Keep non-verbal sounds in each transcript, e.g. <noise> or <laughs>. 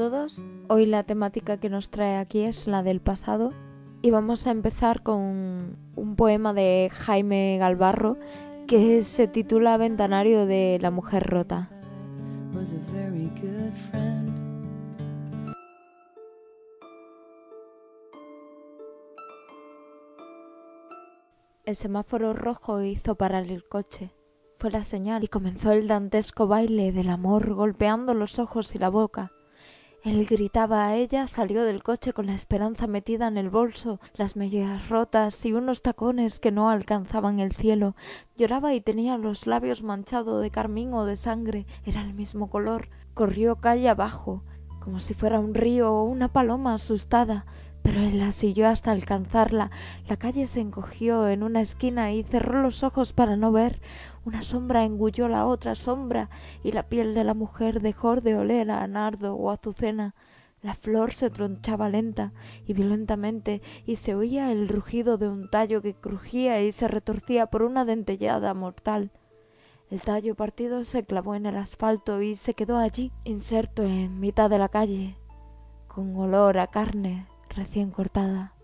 Todos, hoy la temática que nos trae aquí es la del pasado y vamos a empezar con un poema de Jaime Galvarro que se titula Ventanario de la mujer rota. El semáforo rojo hizo parar el coche. Fue la señal y comenzó el dantesco baile del amor golpeando los ojos y la boca. Él gritaba a ella, salió del coche con la esperanza metida en el bolso, las medias rotas y unos tacones que no alcanzaban el cielo. Lloraba y tenía los labios manchados de carmín o de sangre. Era el mismo color. Corrió calle abajo, como si fuera un río o una paloma asustada pero él la siguió hasta alcanzarla. La calle se encogió en una esquina y cerró los ojos para no ver. Una sombra engulló la otra sombra y la piel de la mujer dejó de oler a nardo o azucena. La flor se tronchaba lenta y violentamente y se oía el rugido de un tallo que crujía y se retorcía por una dentellada mortal. El tallo partido se clavó en el asfalto y se quedó allí, inserto en mitad de la calle, con olor a carne recién cortada.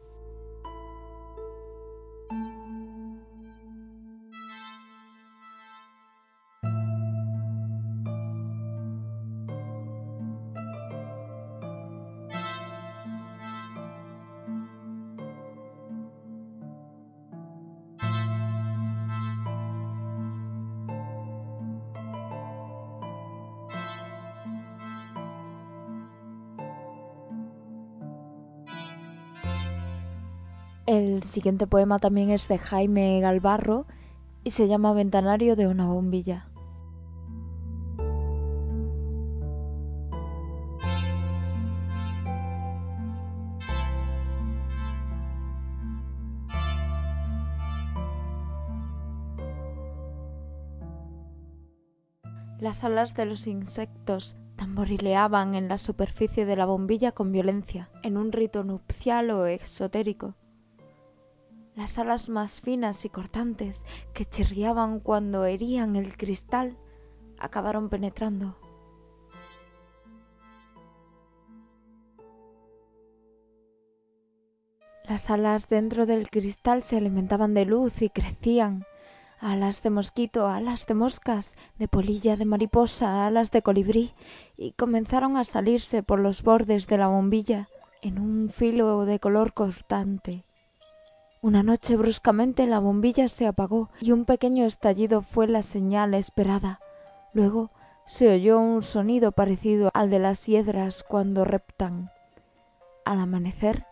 Siguiente poema también es de Jaime Galvarro y se llama Ventanario de una bombilla. Las alas de los insectos tamborileaban en la superficie de la bombilla con violencia, en un rito nupcial o exotérico las alas más finas y cortantes que chirriaban cuando herían el cristal acabaron penetrando. Las alas dentro del cristal se alimentaban de luz y crecían. Alas de mosquito, alas de moscas, de polilla de mariposa, alas de colibrí, y comenzaron a salirse por los bordes de la bombilla en un filo de color cortante. Una noche bruscamente la bombilla se apagó y un pequeño estallido fue la señal esperada. Luego se oyó un sonido parecido al de las hiedras cuando reptan. Al amanecer,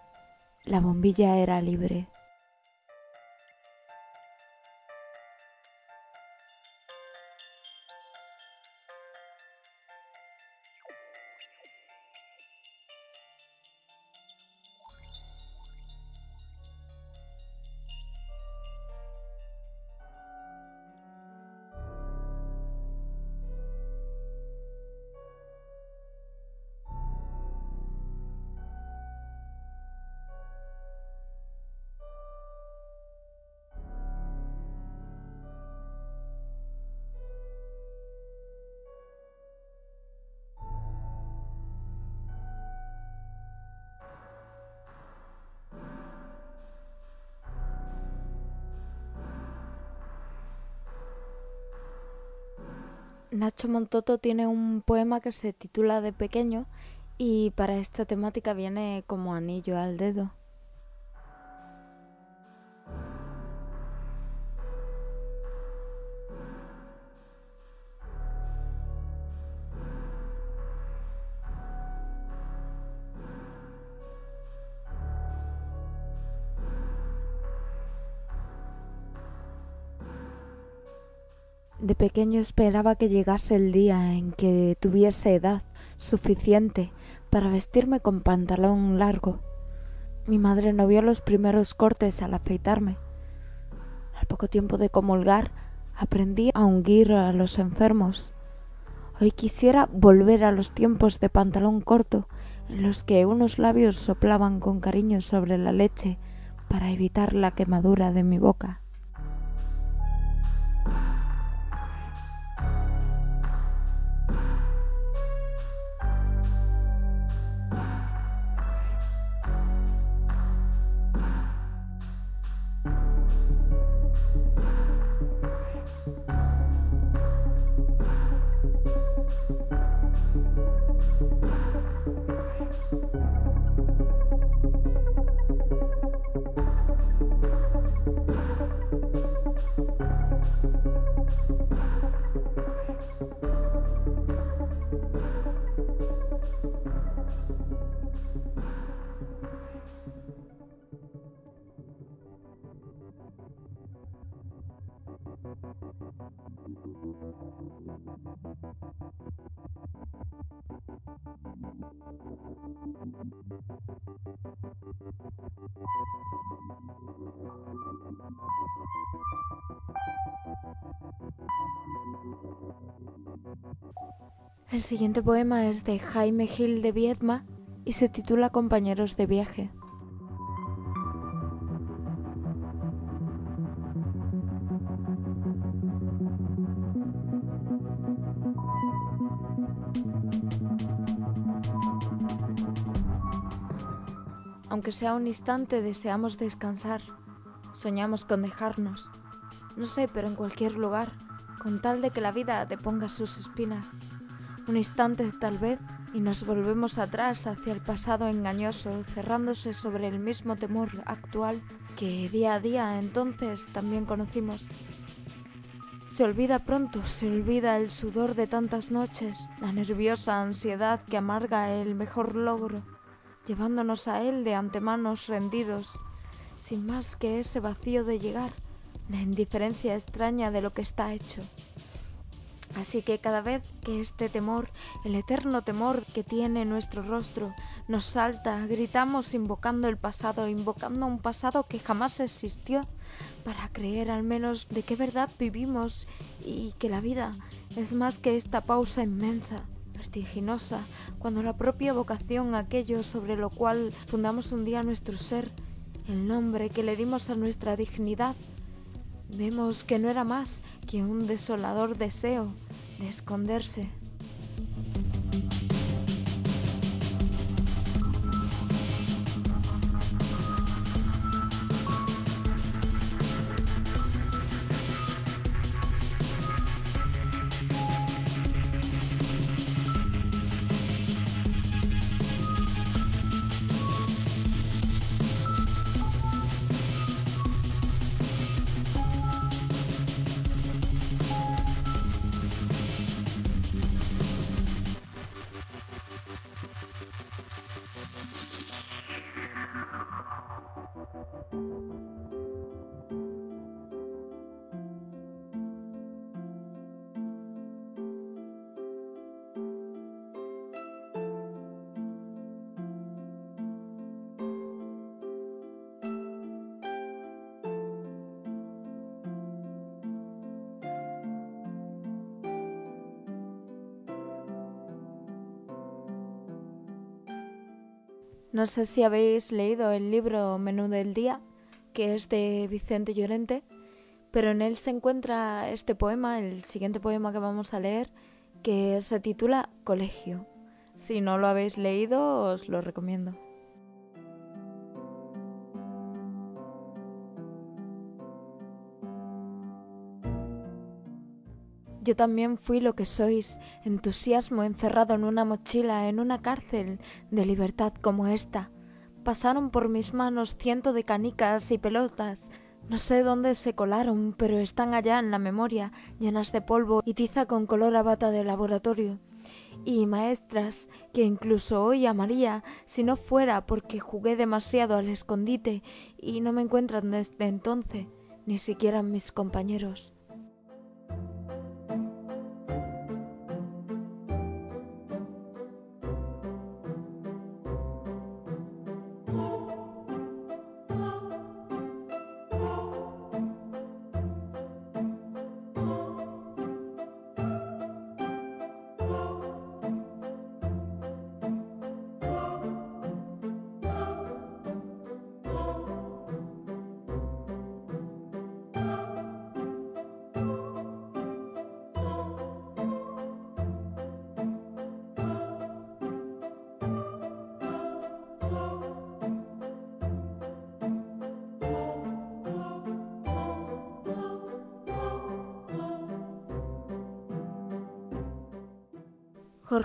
la bombilla era libre. Nacho Montoto tiene un poema que se titula De pequeño y para esta temática viene como anillo al dedo. De pequeño esperaba que llegase el día en que tuviese edad suficiente para vestirme con pantalón largo. Mi madre no vio los primeros cortes al afeitarme. Al poco tiempo de comulgar aprendí a ungir a los enfermos. Hoy quisiera volver a los tiempos de pantalón corto en los que unos labios soplaban con cariño sobre la leche para evitar la quemadura de mi boca. El siguiente poema es de Jaime Gil de Viedma y se titula Compañeros de viaje. Aunque sea un instante, deseamos descansar. Soñamos con dejarnos. No sé, pero en cualquier lugar, con tal de que la vida te ponga sus espinas. Un instante tal vez y nos volvemos atrás hacia el pasado engañoso, cerrándose sobre el mismo temor actual que día a día entonces también conocimos. Se olvida pronto, se olvida el sudor de tantas noches, la nerviosa ansiedad que amarga el mejor logro llevándonos a él de antemanos rendidos, sin más que ese vacío de llegar, la indiferencia extraña de lo que está hecho. Así que cada vez que este temor, el eterno temor que tiene nuestro rostro, nos salta, gritamos invocando el pasado, invocando un pasado que jamás existió, para creer al menos de qué verdad vivimos y que la vida es más que esta pausa inmensa, vertiginosa, cuando la propia vocación, aquello sobre lo cual fundamos un día nuestro ser, el nombre que le dimos a nuestra dignidad, vemos que no era más que un desolador deseo de esconderse. No sé si habéis leído el libro Menú del Día, que es de Vicente Llorente, pero en él se encuentra este poema, el siguiente poema que vamos a leer, que se titula Colegio. Si no lo habéis leído, os lo recomiendo. Yo también fui lo que sois, entusiasmo encerrado en una mochila, en una cárcel de libertad como esta. Pasaron por mis manos ciento de canicas y pelotas. No sé dónde se colaron, pero están allá en la memoria, llenas de polvo y tiza con color a bata de laboratorio. Y maestras que incluso hoy amaría si no fuera porque jugué demasiado al escondite y no me encuentran desde entonces, ni siquiera mis compañeros.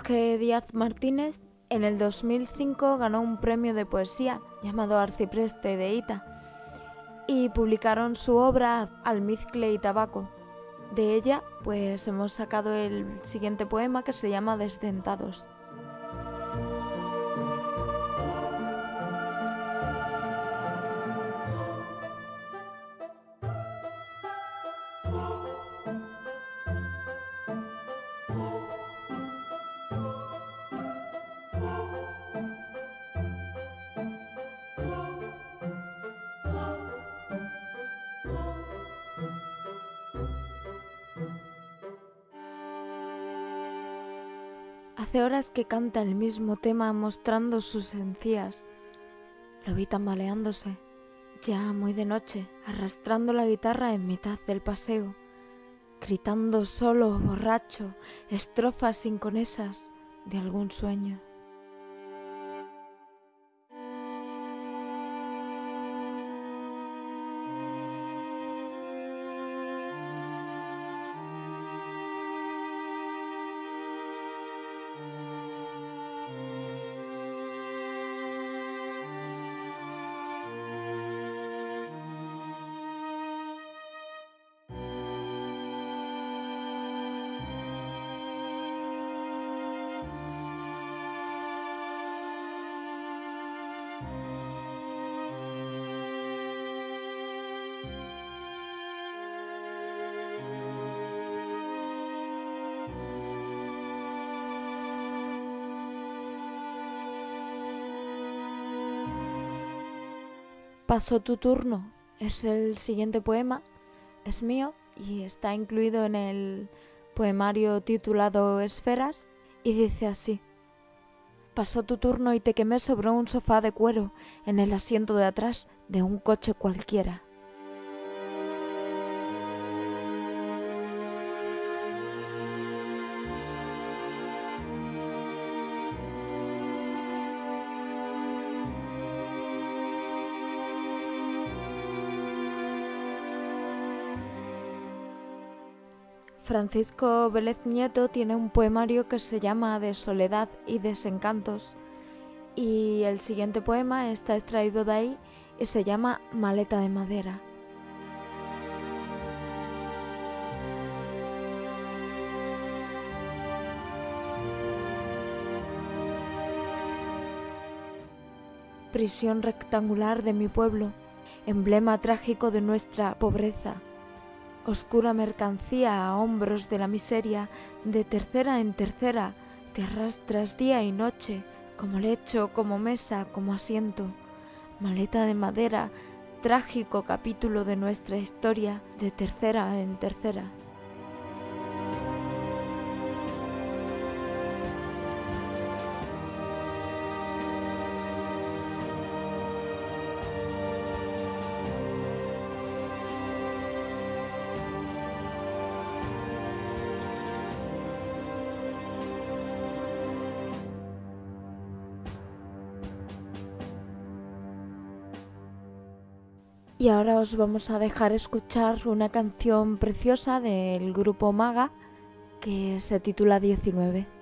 Jorge Díaz Martínez en el 2005 ganó un premio de poesía llamado Arcipreste de Ita y publicaron su obra Almizcle y Tabaco. De ella, pues hemos sacado el siguiente poema que se llama Desdentados. Hace horas que canta el mismo tema mostrando sus encías. Lo vi tambaleándose, ya muy de noche, arrastrando la guitarra en mitad del paseo, gritando solo, borracho, estrofas inconesas de algún sueño. Pasó tu turno es el siguiente poema, es mío y está incluido en el poemario titulado Esferas y dice así. Pasó tu turno y te quemé sobre un sofá de cuero en el asiento de atrás de un coche cualquiera. Francisco Vélez Nieto tiene un poemario que se llama De soledad y desencantos y el siguiente poema está extraído de ahí y se llama Maleta de madera. Prisión rectangular de mi pueblo, emblema trágico de nuestra pobreza oscura mercancía a hombros de la miseria, de tercera en tercera, te arrastras día y noche, como lecho, como mesa, como asiento, maleta de madera, trágico capítulo de nuestra historia, de tercera en tercera. Ahora os vamos a dejar escuchar una canción preciosa del grupo Maga que se titula 19.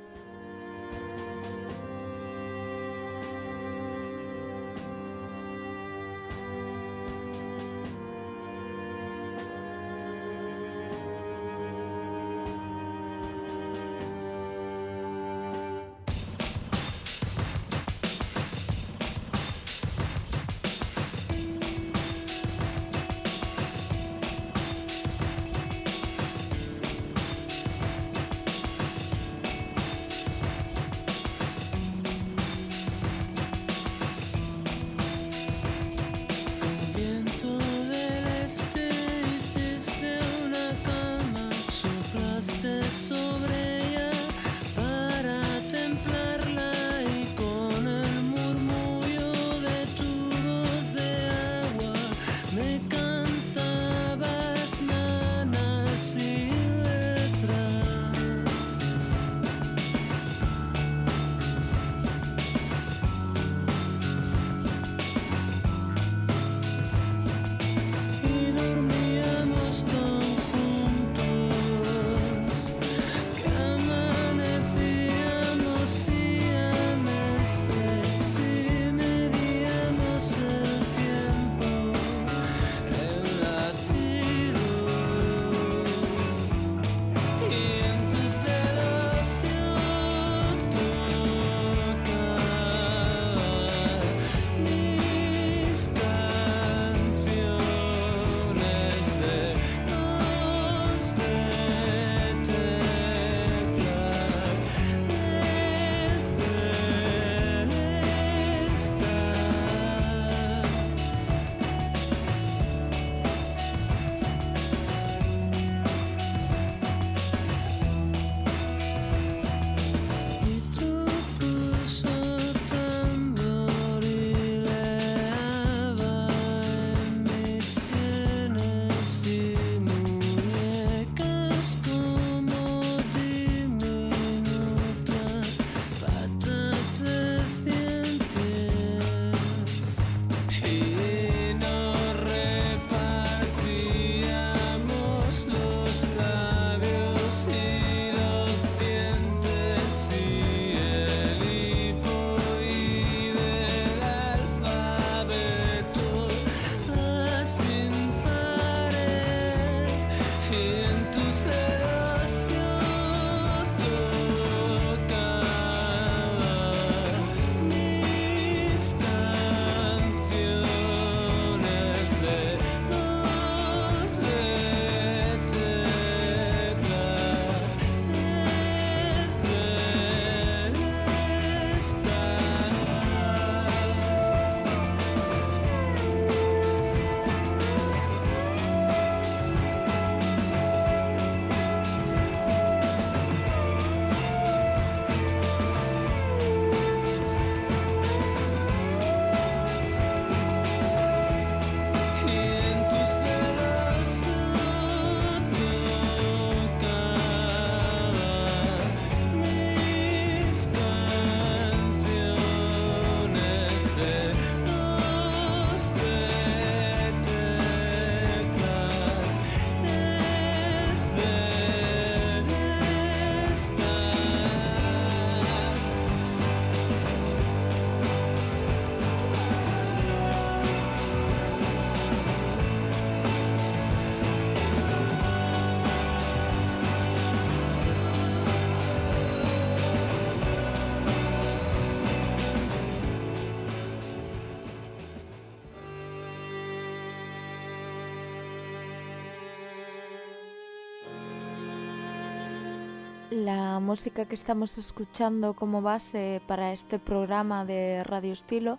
La música que estamos escuchando como base para este programa de Radio Estilo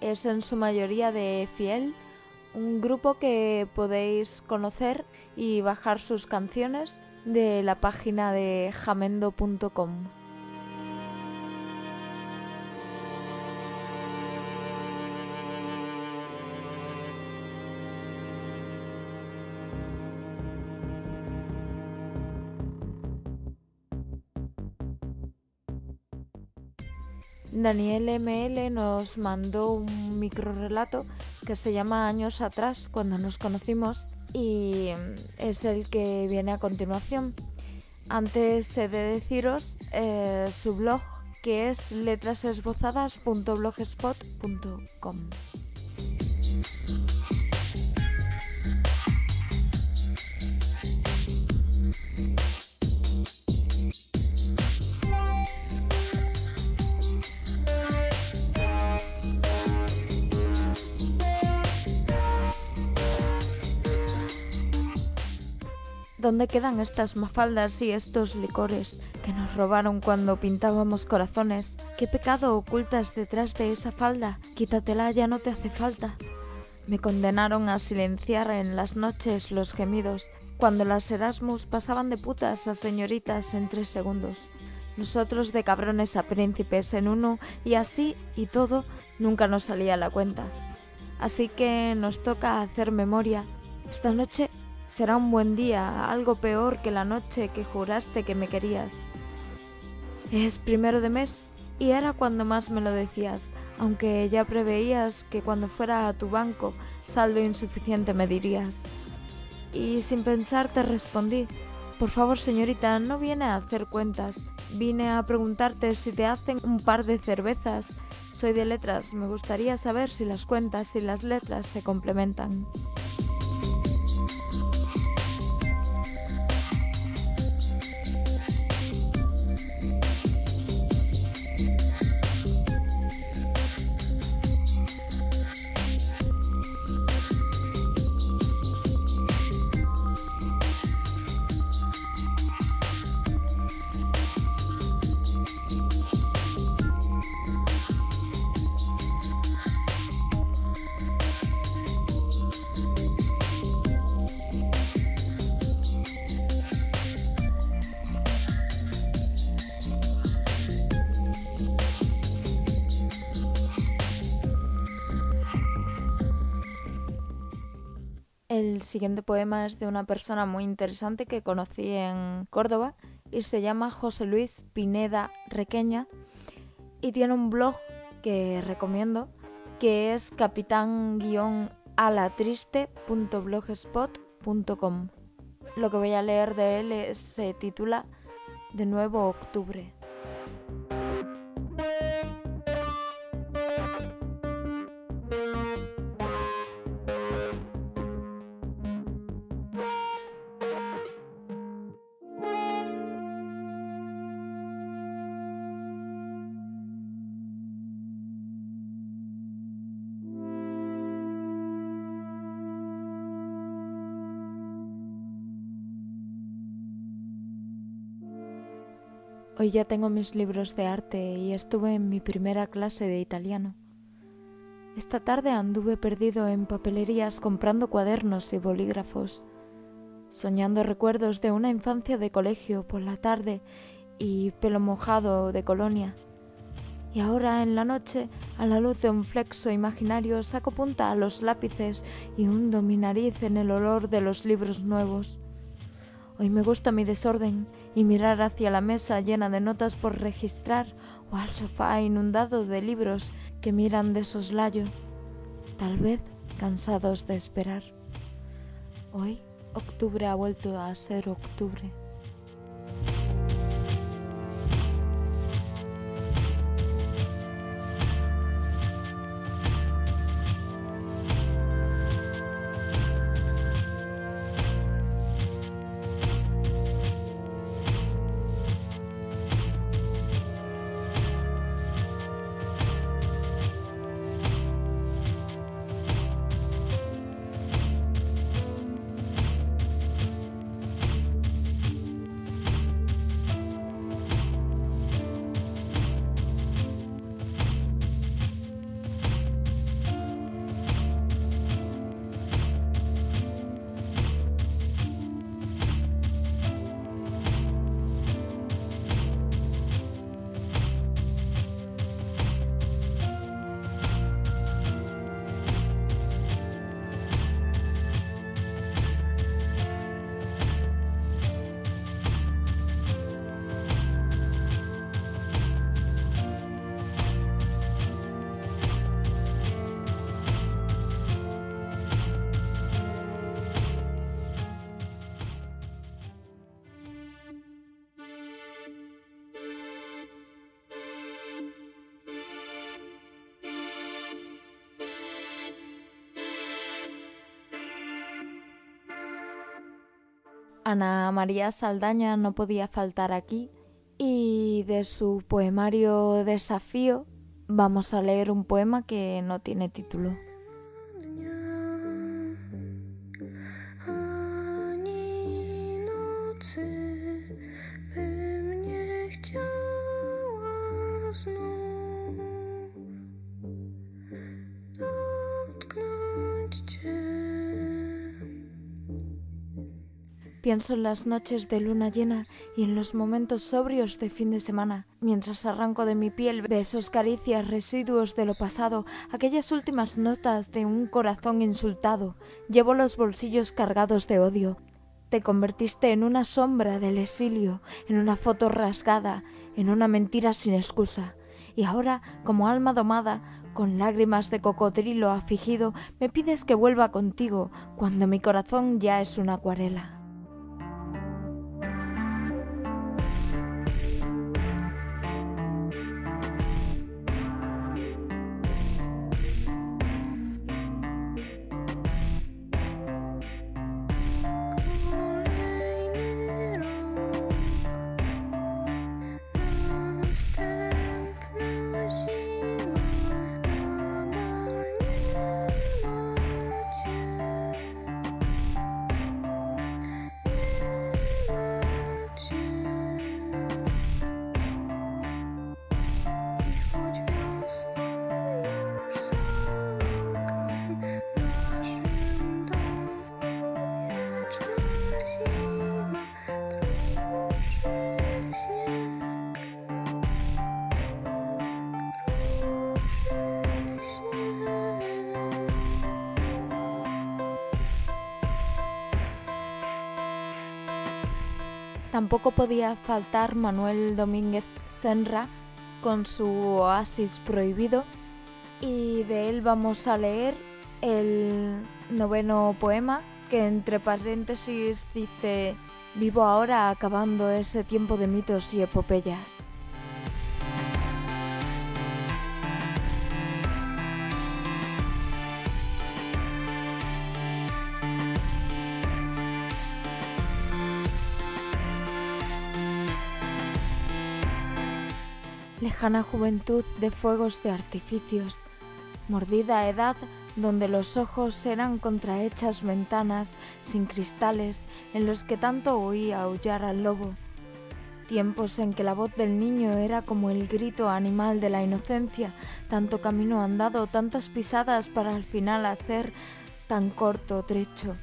es en su mayoría de Fiel, un grupo que podéis conocer y bajar sus canciones de la página de jamendo.com. Daniel ML nos mandó un microrelato que se llama Años atrás, cuando nos conocimos, y es el que viene a continuación. Antes he de deciros eh, su blog que es letrasesbozadas.blogspot.com. ¿Dónde quedan estas mafaldas y estos licores que nos robaron cuando pintábamos corazones? ¿Qué pecado ocultas detrás de esa falda? Quítatela, ya no te hace falta. Me condenaron a silenciar en las noches los gemidos, cuando las Erasmus pasaban de putas a señoritas en tres segundos. Nosotros de cabrones a príncipes en uno y así y todo nunca nos salía la cuenta. Así que nos toca hacer memoria. Esta noche Será un buen día, algo peor que la noche que juraste que me querías. Es primero de mes y era cuando más me lo decías, aunque ya preveías que cuando fuera a tu banco saldo insuficiente me dirías. Y sin pensar te respondí, por favor señorita, no viene a hacer cuentas, vine a preguntarte si te hacen un par de cervezas. Soy de letras, me gustaría saber si las cuentas y las letras se complementan. El siguiente poema es de una persona muy interesante que conocí en Córdoba y se llama José Luis Pineda Requeña y tiene un blog que recomiendo que es capitán-alatriste.blogspot.com. Lo que voy a leer de él se titula De nuevo octubre. Hoy ya tengo mis libros de arte y estuve en mi primera clase de italiano. Esta tarde anduve perdido en papelerías comprando cuadernos y bolígrafos, soñando recuerdos de una infancia de colegio por la tarde y pelo mojado de colonia. Y ahora en la noche, a la luz de un flexo imaginario, saco punta a los lápices y hundo mi nariz en el olor de los libros nuevos. Hoy me gusta mi desorden y mirar hacia la mesa llena de notas por registrar o al sofá inundado de libros que miran de soslayo, tal vez cansados de esperar. Hoy octubre ha vuelto a ser octubre. Ana María Saldaña no podía faltar aquí y de su poemario Desafío vamos a leer un poema que no tiene título. Pienso en las noches de luna llena y en los momentos sobrios de fin de semana, mientras arranco de mi piel besos, caricias, residuos de lo pasado, aquellas últimas notas de un corazón insultado. Llevo los bolsillos cargados de odio. Te convertiste en una sombra del exilio, en una foto rasgada, en una mentira sin excusa. Y ahora, como alma domada, con lágrimas de cocodrilo afligido, me pides que vuelva contigo, cuando mi corazón ya es una acuarela. Tampoco podía faltar Manuel Domínguez Senra con su Oasis Prohibido y de él vamos a leer el noveno poema que entre paréntesis dice Vivo ahora acabando ese tiempo de mitos y epopeyas. Lejana juventud de fuegos de artificios, mordida edad donde los ojos eran contrahechas ventanas sin cristales en los que tanto oía aullar al lobo, tiempos en que la voz del niño era como el grito animal de la inocencia, tanto camino andado, tantas pisadas para al final hacer tan corto trecho.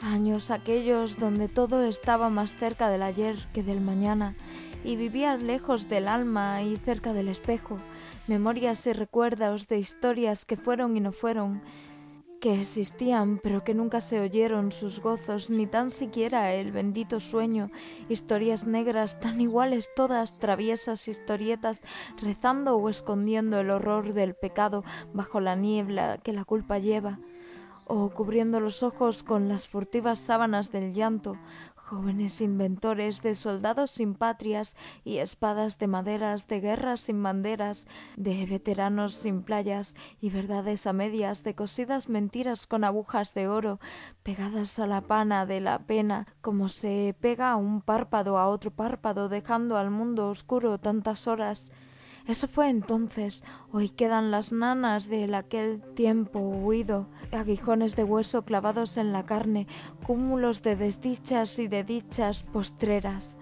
Años aquellos donde todo estaba más cerca del ayer que del mañana y vivías lejos del alma y cerca del espejo, memorias y recuerdos de historias que fueron y no fueron, que existían pero que nunca se oyeron sus gozos, ni tan siquiera el bendito sueño, historias negras tan iguales todas, traviesas historietas, rezando o escondiendo el horror del pecado bajo la niebla que la culpa lleva o cubriendo los ojos con las furtivas sábanas del llanto, jóvenes inventores de soldados sin patrias y espadas de maderas, de guerras sin banderas, de veteranos sin playas y verdades a medias, de cosidas mentiras con agujas de oro, pegadas a la pana de la pena, como se pega un párpado a otro párpado, dejando al mundo oscuro tantas horas. Eso fue entonces. Hoy quedan las nanas de aquel tiempo huido, aguijones de hueso clavados en la carne, cúmulos de desdichas y de dichas postreras.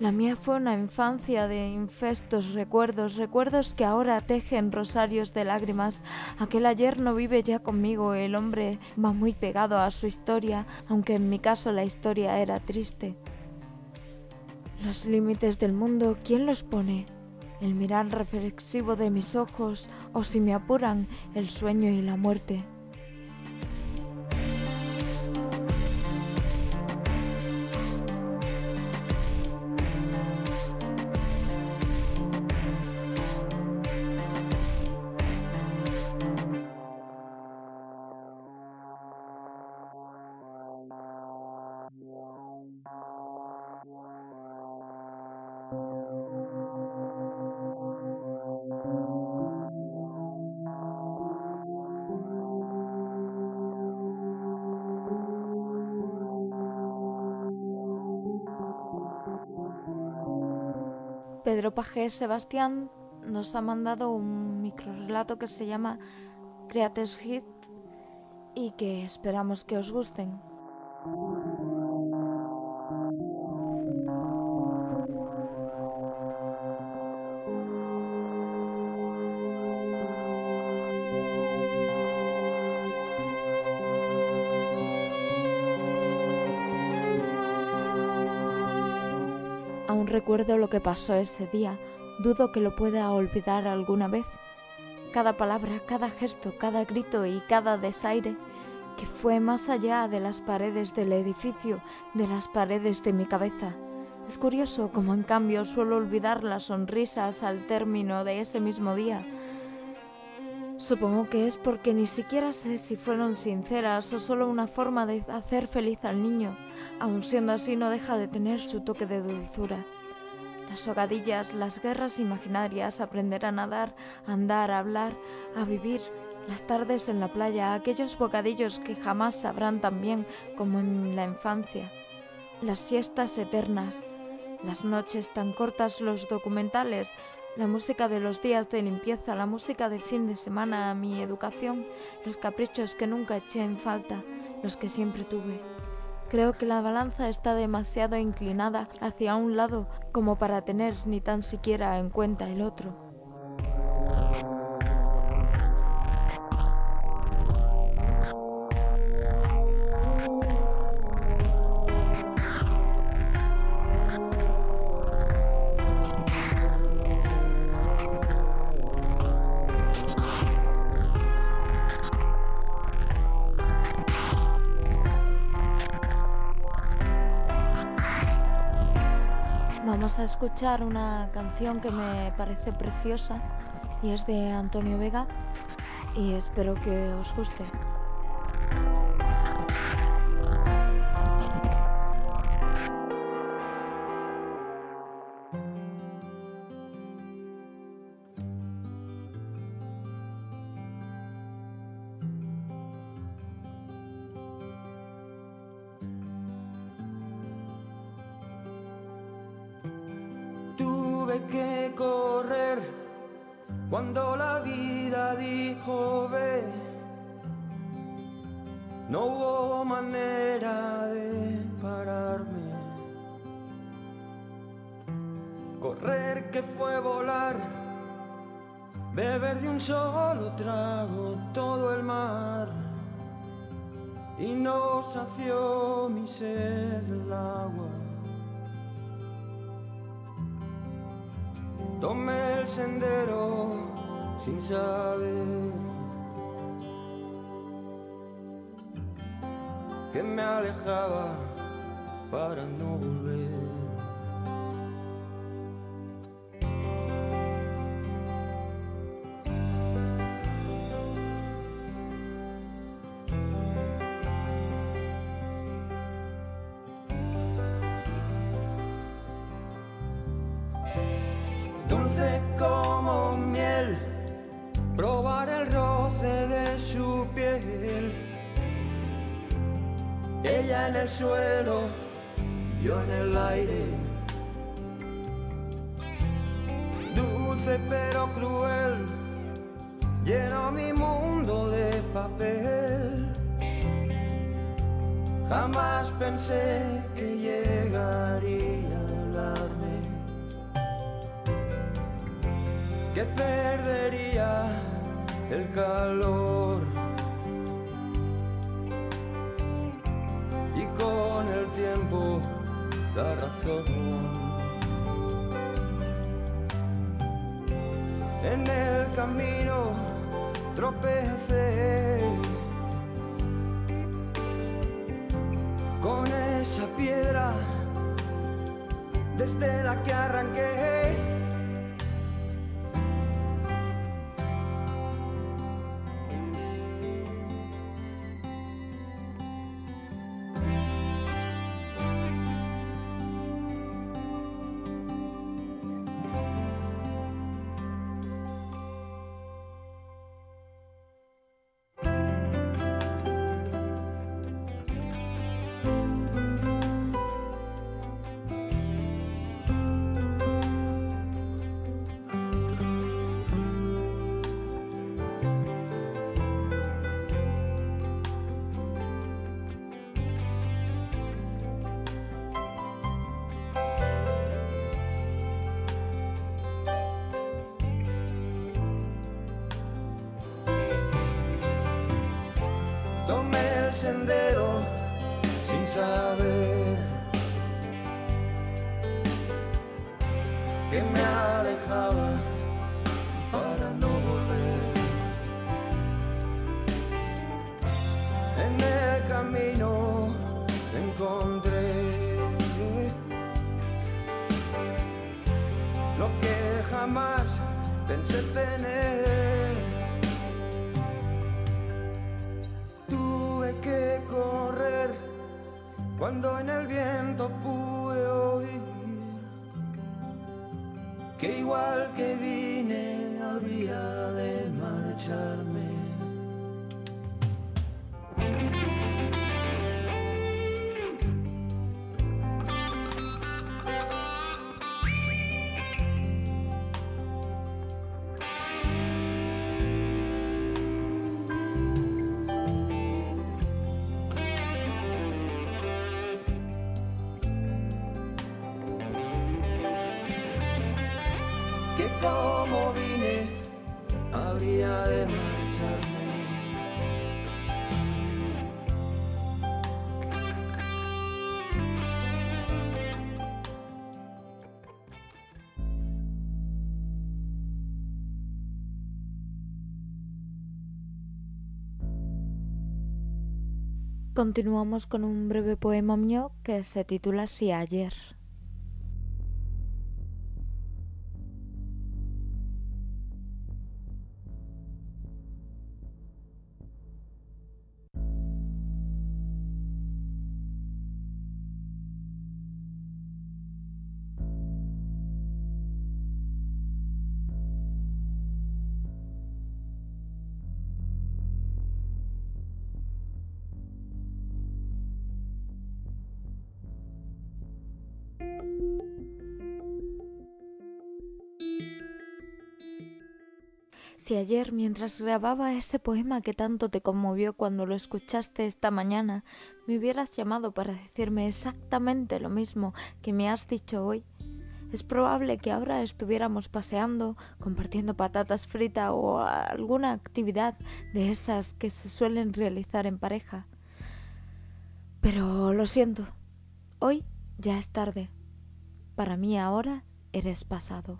La mía fue una infancia de infestos recuerdos, recuerdos que ahora tejen rosarios de lágrimas. Aquel ayer no vive ya conmigo, el hombre va muy pegado a su historia, aunque en mi caso la historia era triste. Los límites del mundo, ¿quién los pone? El mirar reflexivo de mis ojos o si me apuran el sueño y la muerte. Pedro Pajé Sebastián nos ha mandado un microrelato que se llama Creates Hit y que esperamos que os gusten. Recuerdo lo que pasó ese día, dudo que lo pueda olvidar alguna vez. Cada palabra, cada gesto, cada grito y cada desaire que fue más allá de las paredes del edificio, de las paredes de mi cabeza. Es curioso como en cambio suelo olvidar las sonrisas al término de ese mismo día. Supongo que es porque ni siquiera sé si fueron sinceras o solo una forma de hacer feliz al niño. Aun siendo así no deja de tener su toque de dulzura. Las hogadillas, las guerras imaginarias, aprender a nadar, a andar, a hablar, a vivir, las tardes en la playa, aquellos bocadillos que jamás sabrán tan bien como en la infancia, las siestas eternas, las noches tan cortas, los documentales, la música de los días de limpieza, la música de fin de semana, mi educación, los caprichos que nunca eché en falta, los que siempre tuve. Creo que la balanza está demasiado inclinada hacia un lado como para tener ni tan siquiera en cuenta el otro. Escuchar una canción que me parece preciosa y es de Antonio Vega y espero que os guste. Que me alejaba para no volver. Suelo, yo en el aire. Dulce pero cruel, lleno mi mundo de papel. Jamás pensé que llegaría a hablarme que perdería el calor. En el camino tropecé sendero sin saber que me alejaba para no volver. En el camino encontré lo que jamás pensé tener. Vine habría de. Continuamos con un breve poema mío que se titula Si ayer. Si ayer, mientras grababa ese poema que tanto te conmovió cuando lo escuchaste esta mañana, me hubieras llamado para decirme exactamente lo mismo que me has dicho hoy, es probable que ahora estuviéramos paseando, compartiendo patatas fritas o alguna actividad de esas que se suelen realizar en pareja. Pero lo siento, hoy ya es tarde. Para mí ahora eres pasado.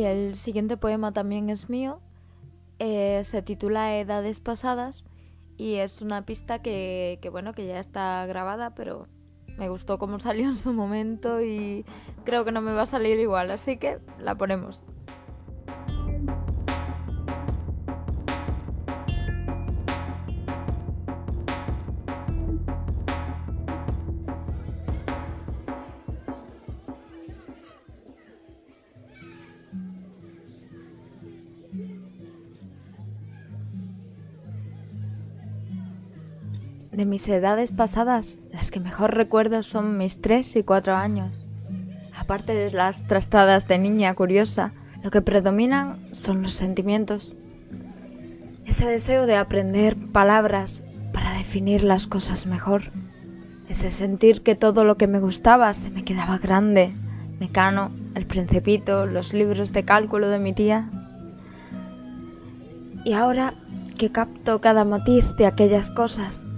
Y el siguiente poema también es mío. eh, se titula Edades pasadas y es una pista que, que, bueno que ya está grabada, pero me gustó cómo <laughs> salió en su momento y creo que no me va a salir igual, así que la ponemos. De mis edades pasadas, las que mejor recuerdo son mis tres y cuatro años. Aparte de las trastadas de niña curiosa, lo que predominan son los sentimientos. Ese deseo de aprender palabras para definir las cosas mejor. Ese sentir que todo lo que me gustaba se me quedaba grande. Mecano, el principito, los libros de cálculo de mi tía. Y ahora que capto cada matiz de aquellas cosas,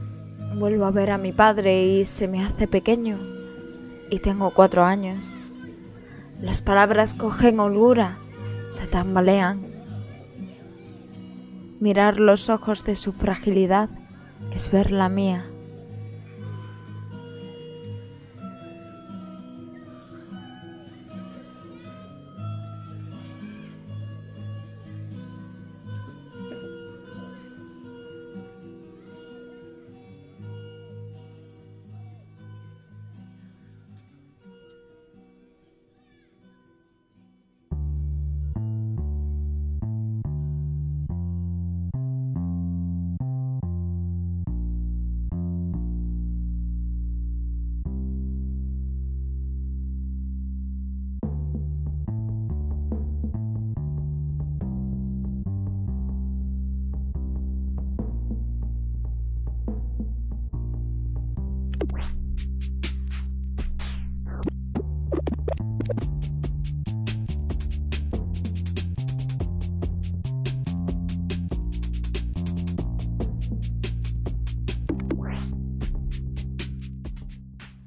Vuelvo a ver a mi padre y se me hace pequeño. Y tengo cuatro años. Las palabras cogen holgura, se tambalean. Mirar los ojos de su fragilidad es ver la mía.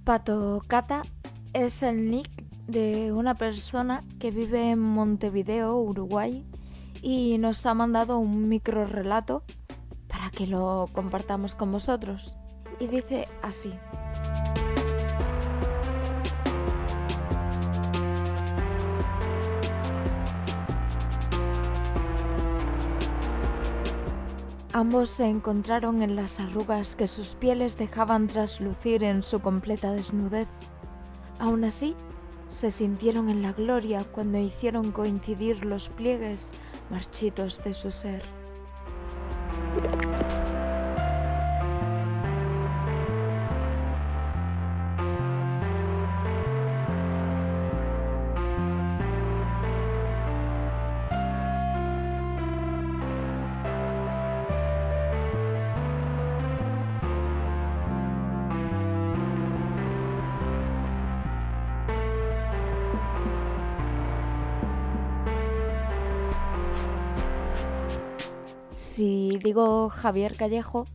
Pato Cata es el nick de una persona que vive en Montevideo, Uruguay, y nos ha mandado un micro relato para que lo compartamos con vosotros. Y dice así. Ambos se encontraron en las arrugas que sus pieles dejaban traslucir en su completa desnudez. Aún así, se sintieron en la gloria cuando hicieron coincidir los pliegues marchitos de su ser. Digo Javier Callejo,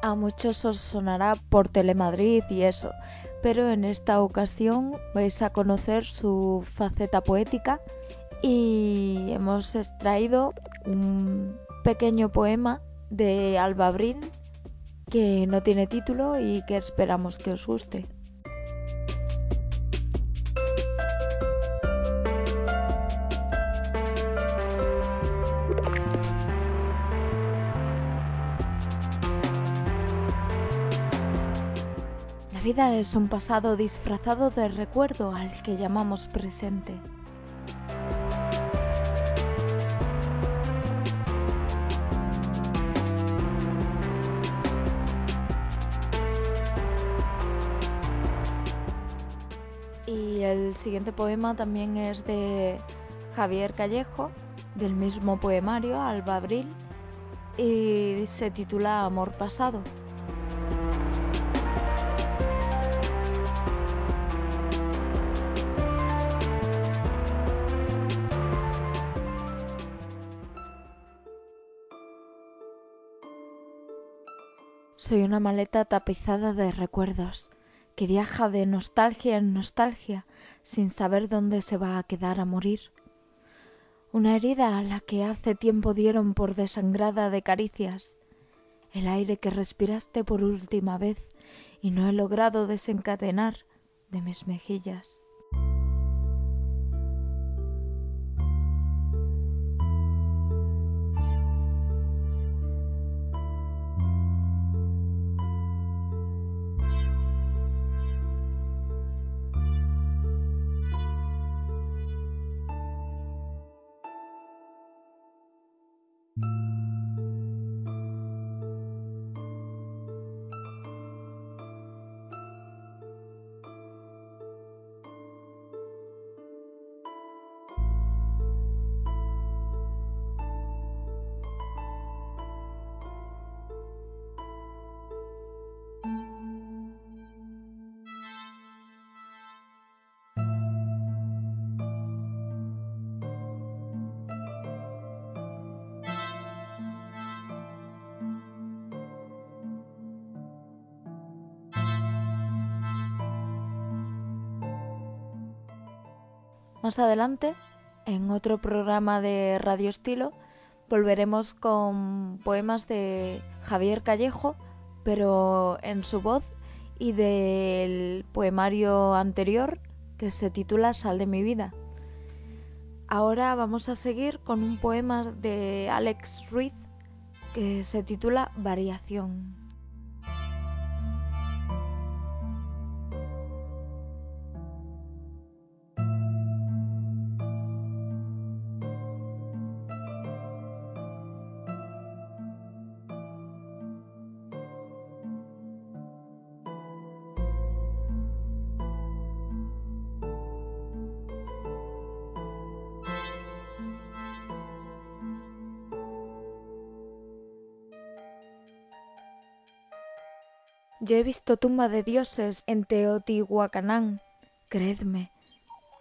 a muchos os sonará por Telemadrid y eso, pero en esta ocasión vais a conocer su faceta poética y hemos extraído un pequeño poema de Alba Abril que no tiene título y que esperamos que os guste. Vida es un pasado disfrazado de recuerdo al que llamamos presente. Y el siguiente poema también es de Javier Callejo, del mismo poemario, Alba Abril, y se titula Amor Pasado. Soy una maleta tapizada de recuerdos que viaja de nostalgia en nostalgia sin saber dónde se va a quedar a morir. Una herida a la que hace tiempo dieron por desangrada de caricias. El aire que respiraste por última vez y no he logrado desencadenar de mis mejillas. Más adelante, en otro programa de Radio Estilo, volveremos con poemas de Javier Callejo, pero en su voz y del poemario anterior que se titula Sal de mi vida. Ahora vamos a seguir con un poema de Alex Ruiz que se titula Variación. Yo he visto tumba de dioses en Teotihuacanán. Creedme,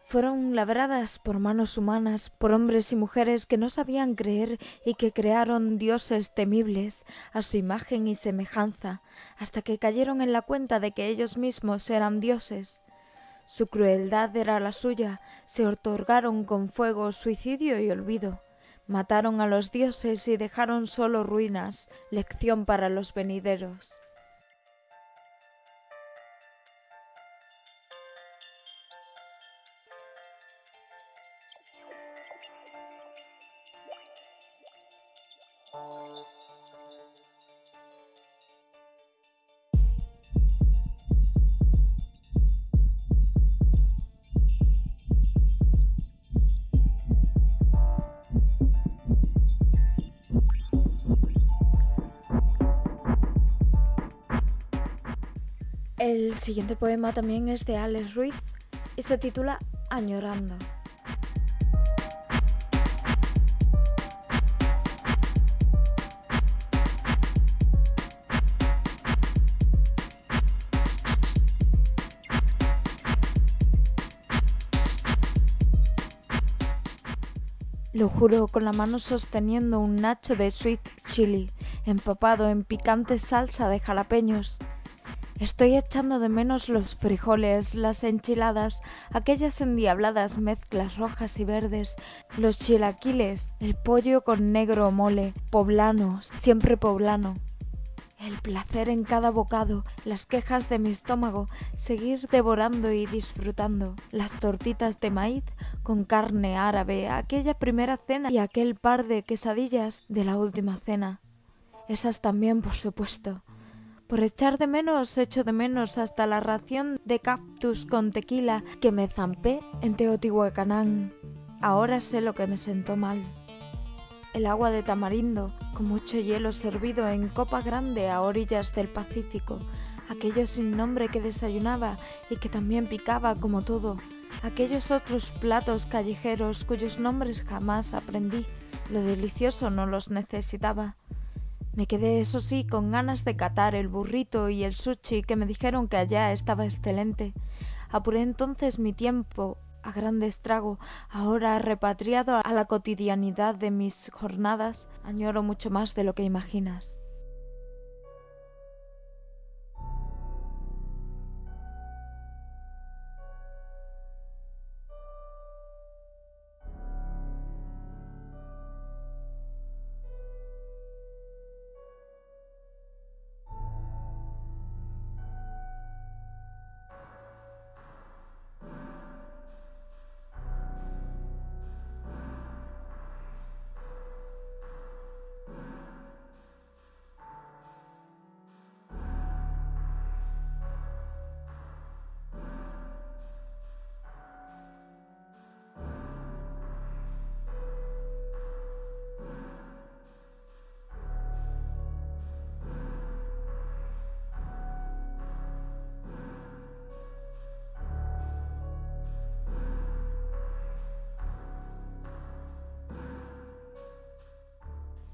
fueron labradas por manos humanas, por hombres y mujeres que no sabían creer y que crearon dioses temibles a su imagen y semejanza, hasta que cayeron en la cuenta de que ellos mismos eran dioses. Su crueldad era la suya, se otorgaron con fuego suicidio y olvido. Mataron a los dioses y dejaron solo ruinas, lección para los venideros. Siguiente poema también es de Alex Ruiz y se titula Añorando. Lo juro con la mano sosteniendo un nacho de sweet chili, empapado en picante salsa de jalapeños. Estoy echando de menos los frijoles, las enchiladas, aquellas endiabladas mezclas rojas y verdes, los chilaquiles, el pollo con negro mole, poblano, siempre poblano. El placer en cada bocado, las quejas de mi estómago, seguir devorando y disfrutando, las tortitas de maíz con carne árabe, aquella primera cena y aquel par de quesadillas de la última cena. Esas también, por supuesto. Por echar de menos, echo de menos hasta la ración de cactus con tequila que me zampé en Teotihuacanán. Ahora sé lo que me sentó mal. El agua de tamarindo, con mucho hielo servido en copa grande a orillas del Pacífico, aquello sin nombre que desayunaba y que también picaba como todo, aquellos otros platos callejeros cuyos nombres jamás aprendí, lo delicioso no los necesitaba. Me quedé, eso sí, con ganas de catar el burrito y el sushi que me dijeron que allá estaba excelente. Apuré entonces mi tiempo a gran estrago, ahora repatriado a la cotidianidad de mis jornadas, añoro mucho más de lo que imaginas.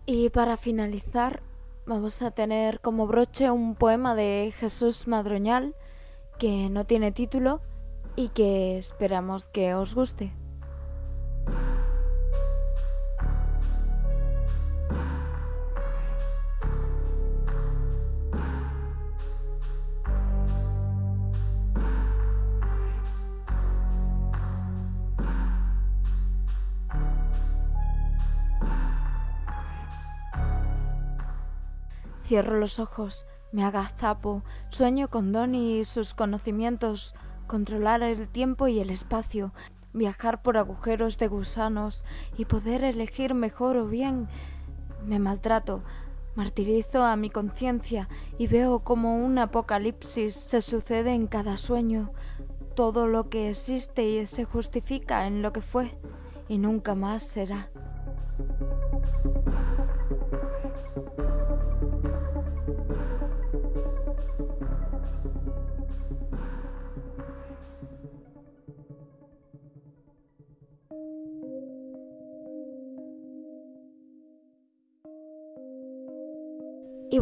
Y para finalizar, vamos a tener como broche un poema de Jesús Madroñal que no tiene título y que esperamos que os guste. Cierro los ojos, me agazapo, sueño con Donny y sus conocimientos, controlar el tiempo y el espacio, viajar por agujeros de gusanos y poder elegir mejor o bien. Me maltrato, martirizo a mi conciencia y veo como un apocalipsis se sucede en cada sueño. Todo lo que existe y se justifica en lo que fue y nunca más será.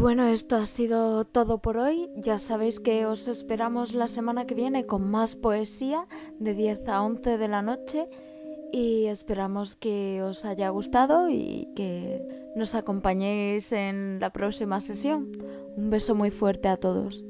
Bueno, esto ha sido todo por hoy. Ya sabéis que os esperamos la semana que viene con más poesía de 10 a 11 de la noche y esperamos que os haya gustado y que nos acompañéis en la próxima sesión. Un beso muy fuerte a todos.